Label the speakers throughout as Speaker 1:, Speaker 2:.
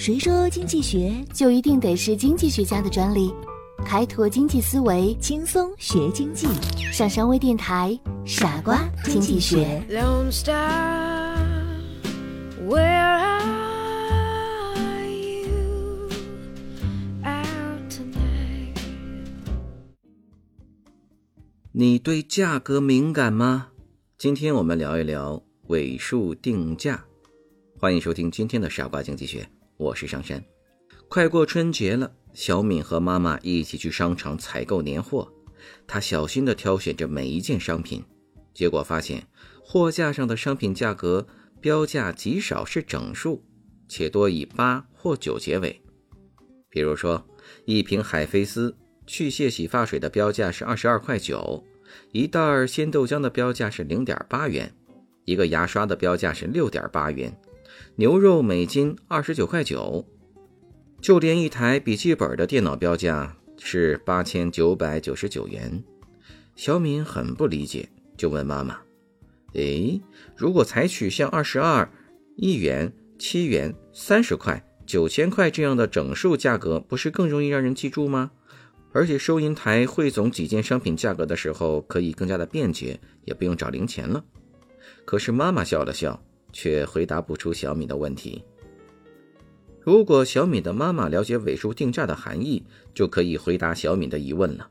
Speaker 1: 谁说经济学
Speaker 2: 就一定得是经济学家的专利？开拓经济思维，
Speaker 1: 轻松学经济？
Speaker 2: 上山微电台，傻瓜经济学。
Speaker 3: 你对价格敏感吗？今天我们聊一聊尾数定价。欢迎收听今天的傻瓜经济学，我是上山。快过春节了，小敏和妈妈一起去商场采购年货。她小心地挑选着每一件商品，结果发现货架上的商品价格标价极少是整数，且多以八或九结尾。比如说，一瓶海飞丝。去屑洗发水的标价是二十二块九，一袋鲜豆浆的标价是零点八元，一个牙刷的标价是六点八元，牛肉每斤二十九块九，就连一台笔记本的电脑标价是八千九百九十九元。小敏很不理解，就问妈妈：“诶，如果采取像二十二、一元、七元、三十块、九千块这样的整数价格，不是更容易让人记住吗？”而且收银台汇总几件商品价格的时候，可以更加的便捷，也不用找零钱了。可是妈妈笑了笑，却回答不出小米的问题。如果小米的妈妈了解尾数定价的含义，就可以回答小米的疑问了。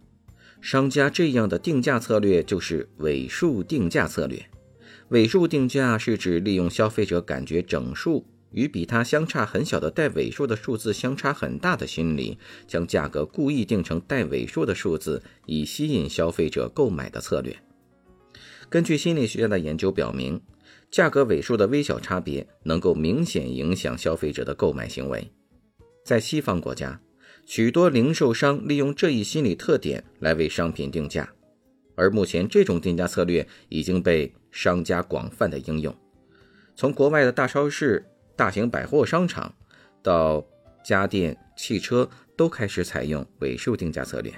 Speaker 3: 商家这样的定价策略就是尾数定价策略。尾数定价是指利用消费者感觉整数。与比它相差很小的带尾数的数字相差很大的心理，将价格故意定成带尾数的数字，以吸引消费者购买的策略。根据心理学家的研究表明，价格尾数的微小差别能够明显影响消费者的购买行为。在西方国家，许多零售商利用这一心理特点来为商品定价，而目前这种定价策略已经被商家广泛的应用。从国外的大超市。大型百货商场到家电、汽车都开始采用尾数定价策略。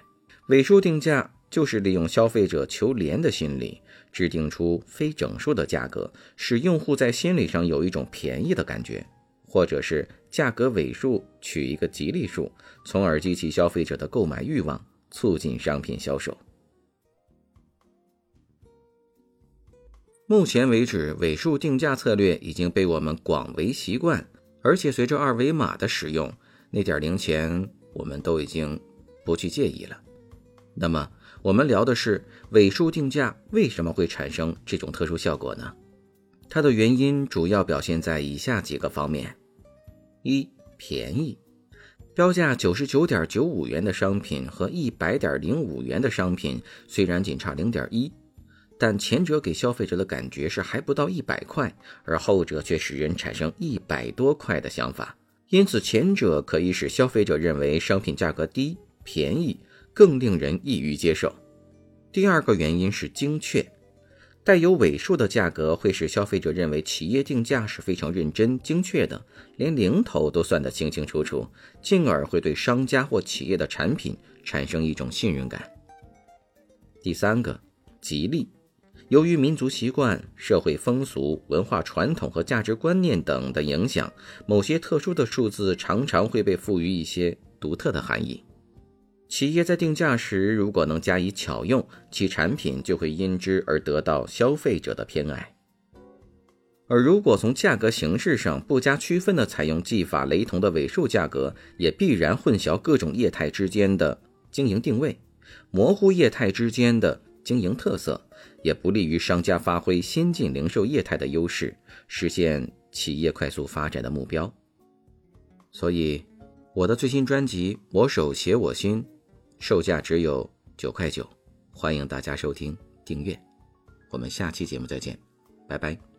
Speaker 3: 尾数定价就是利用消费者求廉的心理，制定出非整数的价格，使用户在心理上有一种便宜的感觉，或者是价格尾数取一个吉利数，从而激起消费者的购买欲望，促进商品销售。目前为止，尾数定价策略已经被我们广为习惯，而且随着二维码的使用，那点零钱我们都已经不去介意了。那么，我们聊的是尾数定价为什么会产生这种特殊效果呢？它的原因主要表现在以下几个方面：一、便宜，标价九十九点九五元的商品和一百点零五元的商品虽然仅差零点一。但前者给消费者的感觉是还不到一百块，而后者却使人产生一百多块的想法。因此，前者可以使消费者认为商品价格低、便宜，更令人易于接受。第二个原因是精确，带有尾数的价格会使消费者认为企业定价是非常认真、精确的，连零头都算得清清楚楚，进而会对商家或企业的产品产生一种信任感。第三个，吉利。由于民族习惯、社会风俗、文化传统和价值观念等的影响，某些特殊的数字常常会被赋予一些独特的含义。企业在定价时，如果能加以巧用，其产品就会因之而得到消费者的偏爱。而如果从价格形式上不加区分地采用技法雷同的尾数价格，也必然混淆各种业态之间的经营定位，模糊业态之间的经营特色。也不利于商家发挥先进零售业态的优势，实现企业快速发展的目标。所以，我的最新专辑《我手写我心》，售价只有九块九，欢迎大家收听订阅。我们下期节目再见，拜拜。